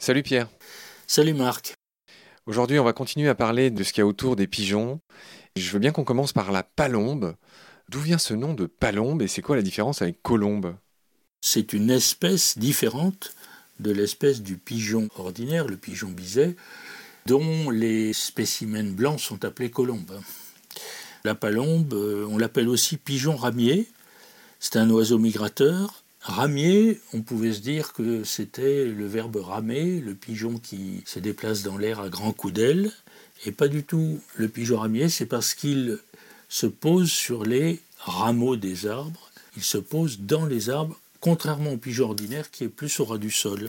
Salut Pierre. Salut Marc. Aujourd'hui, on va continuer à parler de ce qu'il y a autour des pigeons. Je veux bien qu'on commence par la palombe. D'où vient ce nom de palombe et c'est quoi la différence avec colombe? C'est une espèce différente de l'espèce du pigeon ordinaire, le pigeon biset, dont les spécimens blancs sont appelés colombes. La palombe, euh, on l'appelle aussi pigeon ramier. C'est un oiseau migrateur. Ramier, on pouvait se dire que c'était le verbe ramer, le pigeon qui se déplace dans l'air à grands coups d'aile. Et pas du tout le pigeon ramier, c'est parce qu'il se pose sur les rameaux des arbres. Il se pose dans les arbres contrairement au pigeon ordinaire qui est plus au ras du sol.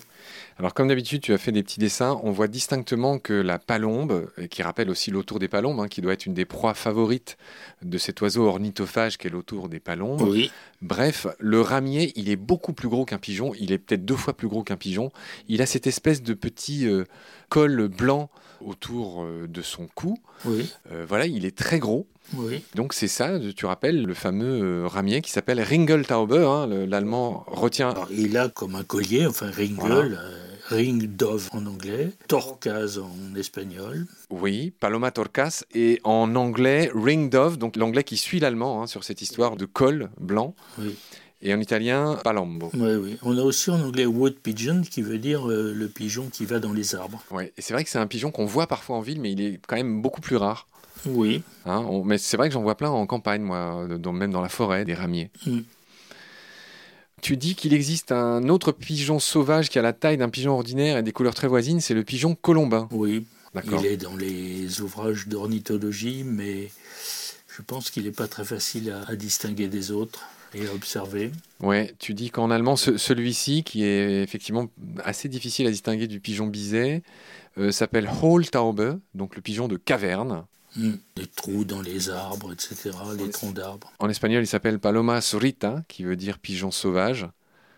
Alors comme d'habitude, tu as fait des petits dessins. On voit distinctement que la palombe, qui rappelle aussi l'autour des palombes, hein, qui doit être une des proies favorites de cet oiseau ornitophage qu'est l'autour des palombes. Oui. Bref, le ramier, il est beaucoup plus gros qu'un pigeon. Il est peut-être deux fois plus gros qu'un pigeon. Il a cette espèce de petit euh, col blanc autour euh, de son cou. Oui. Euh, voilà, il est très gros. Oui. Donc c'est ça, tu rappelles, le fameux euh, ramier qui s'appelle Ringeltaube. Hein, le- L'allemand retient. Alors, il a comme un collier, enfin ringel, Voilà. euh, ring dove en anglais, torcase en espagnol. Oui, Paloma Torcas. Et en anglais, Ring Dove, donc l'anglais qui suit l'allemand hein, sur cette histoire de col blanc. Oui. Et en italien, Palombo. Oui, oui. On a aussi en anglais wood pigeon qui veut dire euh, le pigeon qui va dans les arbres. Ouais. Et c'est vrai que c'est un pigeon qu'on voit parfois en ville, mais il est quand même beaucoup plus rare. Oui. hein. On- mais c'est vrai que j'en vois plein en campagne, moi, dans- même dans la forêt, des ramiers. Mm. Tu dis qu'il existe un autre pigeon sauvage qui a la taille d'un pigeon ordinaire et des couleurs très voisines, c'est le pigeon colombin. Oui. Il est dans les ouvrages d'ornithologie, mais je pense qu'il n'est pas très facile à, à distinguer des autres et à observer. Ouais, tu dis qu'en allemand, ce- celui-ci, qui est effectivement assez difficile à distinguer du pigeon biset, euh, s'appelle Hohltaube, donc le pigeon de caverne. Hmm. Les trous dans les arbres, etc., les troncs d'arbres. En espagnol, il s'appelle Paloma surita, qui veut dire pigeon sauvage.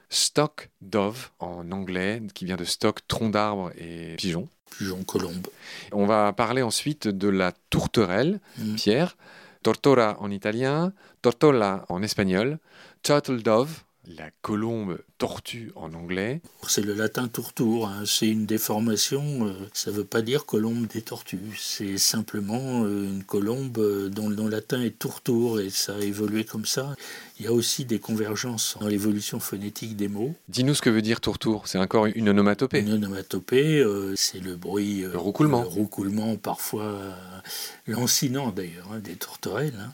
Stock dove, en anglais, qui vient de stock, tronc d'arbre et pigeon. Pigeon colombe. On va parler ensuite de la tourterelle, Mm. Pierre. Tortora en italien, tortola en espagnol, turtle dove, la colombe tortue en anglais. C'est le latin tourtour, hein. c'est une déformation, euh, ça ne veut pas dire colombe des tortues, c'est simplement euh, une colombe euh, dont le nom latin est tourtour et ça a évolué comme ça. Il y a aussi des convergences dans l'évolution phonétique des mots. Dis-nous ce que veut dire tourtour. C'est encore une onomatopée. Une onomatopée, c'est le bruit, Le roucoulement. le roucoulement parfois lancinant d'ailleurs, hein, des tourterelles. hein.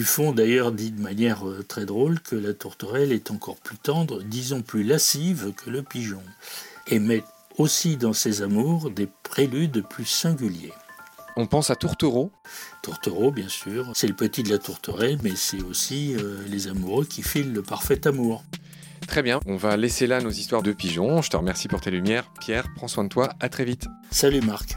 Buffon d'ailleurs dit de manière euh, très drôle que la tourterelle est encore plus tendre, disons plus lascive que le pigeon, et met aussi dans ses amours des préludes plus singuliers. On pense à tourtereau. Tourtereau, bien sûr, c'est le petit de la tourterelle, mais c'est aussi euh, les amoureux qui filent le parfait amour. Très bien. On va laisser là nos histoires de pigeons. Je te remercie pour tes lumières. Pierre, prends soin de toi. À très vite. Salut Marc.